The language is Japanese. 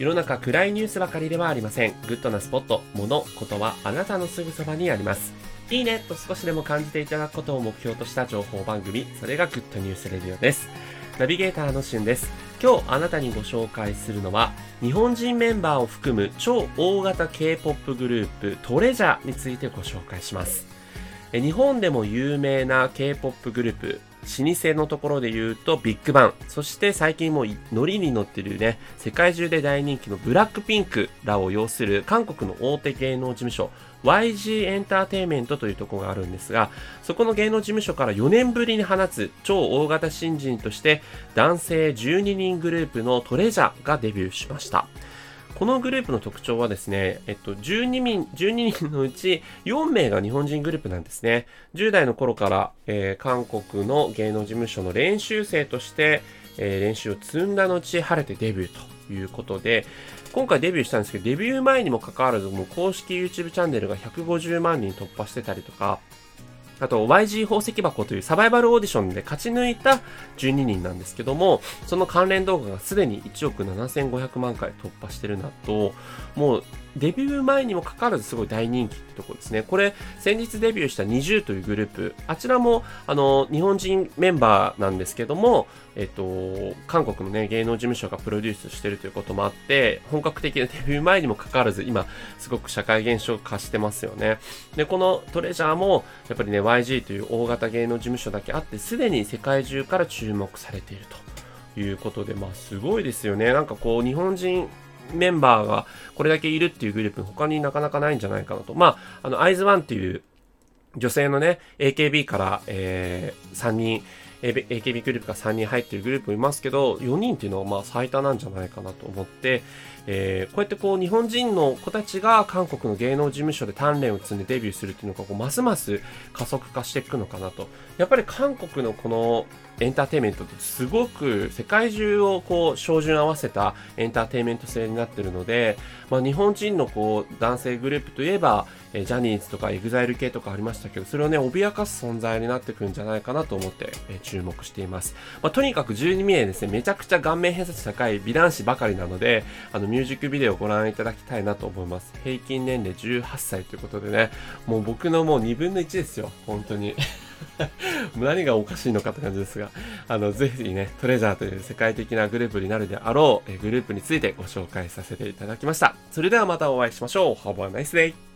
世の中暗いニュースばかりではありません。グッドなスポット、物、ことはあなたのすぐそばにあります。いいねと少しでも感じていただくことを目標とした情報番組、それがグッドニュースレディオです。ナビゲーターのしゅんです。今日あなたにご紹介するのは、日本人メンバーを含む超大型 K-POP グループトレジャーについてご紹介します。日本でも有名な K-POP グループ、老舗のところで言うとビッグバン、そして最近もうノリに乗ってるね、世界中で大人気のブラックピンクらを要する韓国の大手芸能事務所、YG エンターテイメントというところがあるんですが、そこの芸能事務所から4年ぶりに放つ超大型新人として男性12人グループのトレジャーがデビューしました。このグループの特徴はですね、えっと、12人、12人のうち4名が日本人グループなんですね。10代の頃から、えー、韓国の芸能事務所の練習生として、えー、練習を積んだ後、晴れてデビューということで、今回デビューしたんですけど、デビュー前にもかかわらず、もう公式 YouTube チャンネルが150万人突破してたりとか、あと YG 宝石箱というサバイバルオーディションで勝ち抜いた12人なんですけども、その関連動画がすでに1億7500万回突破してるなと、もうデビュー前にもかかわらずすごい大人気ってとこですね。これ、先日デビューした NiziU というグループ、あちらも、あの、日本人メンバーなんですけども、えっと、韓国のね、芸能事務所がプロデュースしてるということもあって、本格的なデビュー前にもかかわらず、今、すごく社会現象化してますよね。で、このトレジャーも、やっぱりね、YG という大型芸能事務所だけあって、すでに世界中から注目されているということで、まあ、すごいですよね。なんかこう、日本人メンバーがこれだけいるっていうグループ他になかなかないんじゃないかなと。まあ、あの、アイズワンっていう女性のね、AKB から、えー、3人、AKB グループが3人入ってるグループもいますけど、4人っていうのはまあ最多なんじゃないかなと思って、えー、こうやってこう日本人の子たちが韓国の芸能事務所で鍛錬を積んでデビューするっていうのがこうますます加速化していくのかなと。やっぱり韓国のこのエンターテインメントってすごく世界中をこう照準合わせたエンターテインメント性になってるので、まあ、日本人のこう男性グループといえば、えジャニーズとかエグザイル系とかありましたけど、それをね、脅かす存在になってくるんじゃないかなと思って、え注目しています。まあ、とにかく12名ですね、めちゃくちゃ顔面偏差値高い美男子ばかりなので、あの、ミュージックビデオをご覧いただきたいなと思います。平均年齢18歳ということでね、もう僕のもう2分の1ですよ、本当に。何がおかしいのかって感じですが、あの、ぜひね、トレジャーという世界的なグループになるであろう、えグループについてご紹介させていただきました。それではまたお会いしましょう。Have a nice day!